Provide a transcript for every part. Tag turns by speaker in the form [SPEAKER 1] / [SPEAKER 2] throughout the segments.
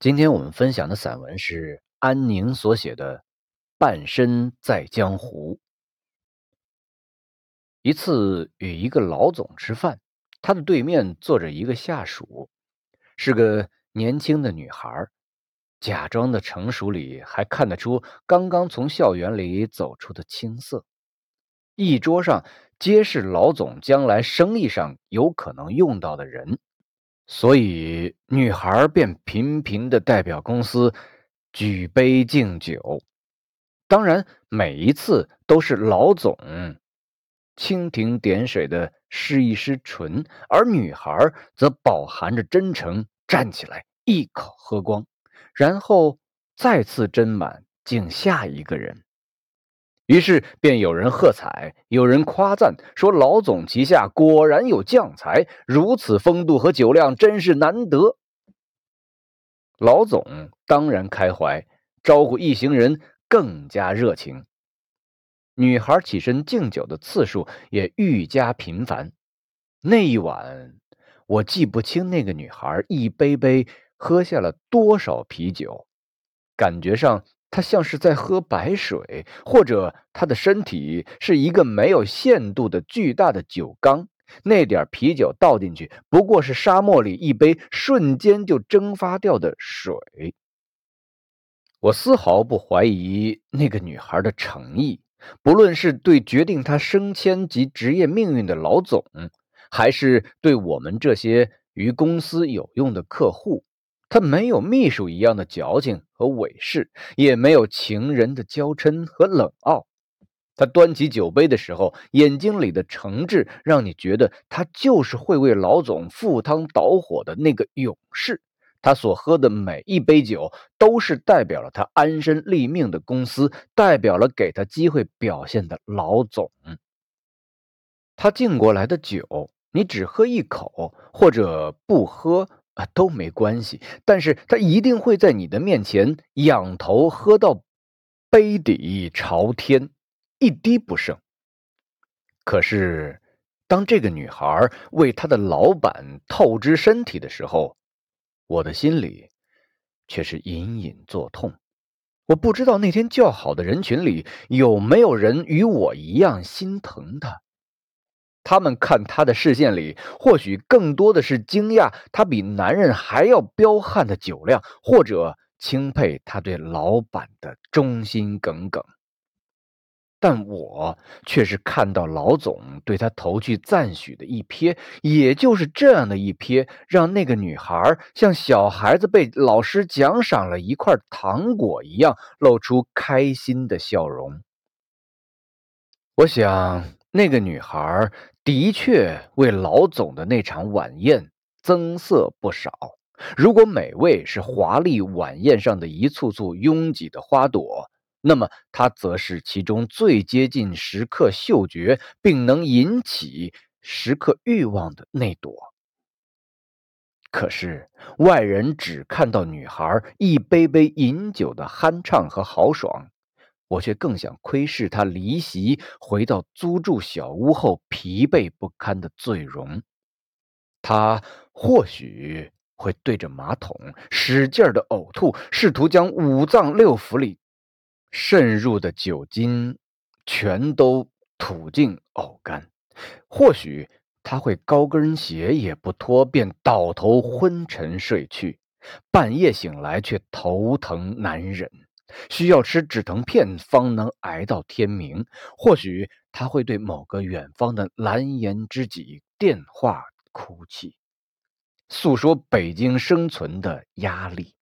[SPEAKER 1] 今天我们分享的散文是安宁所写的《半生在江湖》。一次与一个老总吃饭，他的对面坐着一个下属，是个年轻的女孩，假装的成熟里还看得出刚刚从校园里走出的青涩。一桌上皆是老总将来生意上有可能用到的人。所以，女孩便频频的代表公司举杯敬酒。当然，每一次都是老总蜻蜓点水的施一施唇，而女孩则饱含着真诚站起来一口喝光，然后再次斟满敬下一个人。于是便有人喝彩，有人夸赞，说老总旗下果然有将才，如此风度和酒量真是难得。老总当然开怀，招呼一行人更加热情。女孩起身敬酒的次数也愈加频繁。那一晚，我记不清那个女孩一杯杯喝下了多少啤酒，感觉上。他像是在喝白水，或者他的身体是一个没有限度的巨大的酒缸，那点啤酒倒进去，不过是沙漠里一杯瞬间就蒸发掉的水。我丝毫不怀疑那个女孩的诚意，不论是对决定她升迁及职业命运的老总，还是对我们这些与公司有用的客户。他没有秘书一样的矫情和伪饰，也没有情人的娇嗔和冷傲。他端起酒杯的时候，眼睛里的诚挚，让你觉得他就是会为老总赴汤蹈火的那个勇士。他所喝的每一杯酒，都是代表了他安身立命的公司，代表了给他机会表现的老总。他敬过来的酒，你只喝一口，或者不喝。啊，都没关系，但是他一定会在你的面前仰头喝到杯底朝天，一滴不剩。可是，当这个女孩为她的老板透支身体的时候，我的心里却是隐隐作痛。我不知道那天叫好的人群里有没有人与我一样心疼她。他们看他的视线里，或许更多的是惊讶他比男人还要彪悍的酒量，或者钦佩他对老板的忠心耿耿。但我却是看到老总对他投去赞许的一瞥，也就是这样的一瞥，让那个女孩像小孩子被老师奖赏了一块糖果一样，露出开心的笑容。我想，那个女孩。的确为老总的那场晚宴增色不少。如果美味是华丽晚宴上的一簇簇拥挤的花朵，那么它则是其中最接近食客嗅觉，并能引起食客欲望的那朵。可是外人只看到女孩一杯杯饮酒的酣畅和豪爽。我却更想窥视他离席回到租住小屋后疲惫不堪的醉容。他或许会对着马桶使劲的呕吐，试图将五脏六腑里渗入的酒精全都吐尽呕干。或许他会高跟鞋也不脱，便倒头昏沉睡去。半夜醒来却头疼难忍。需要吃止疼片方能挨到天明。或许他会对某个远方的蓝颜知己电话哭泣，诉说北京生存的压力。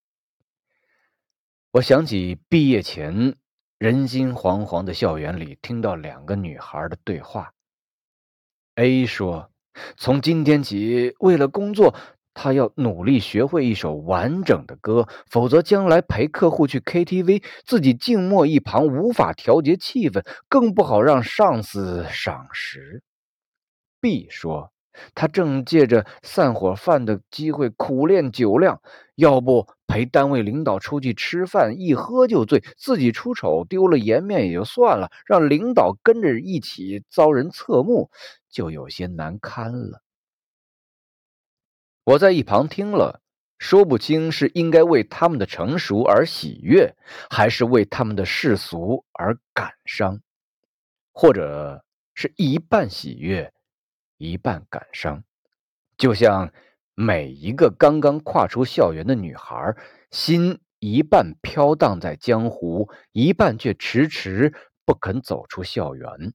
[SPEAKER 1] 我想起毕业前人心惶惶的校园里，听到两个女孩的对话。A 说：“从今天起，为了工作。”他要努力学会一首完整的歌，否则将来陪客户去 KTV，自己静默一旁，无法调节气氛，更不好让上司赏识。B 说，他正借着散伙饭的机会苦练酒量，要不陪单位领导出去吃饭，一喝就醉，自己出丑丢了颜面也就算了，让领导跟着一起遭人侧目，就有些难堪了。我在一旁听了，说不清是应该为他们的成熟而喜悦，还是为他们的世俗而感伤，或者是一半喜悦，一半感伤。就像每一个刚刚跨出校园的女孩，心一半飘荡在江湖，一半却迟迟不肯走出校园。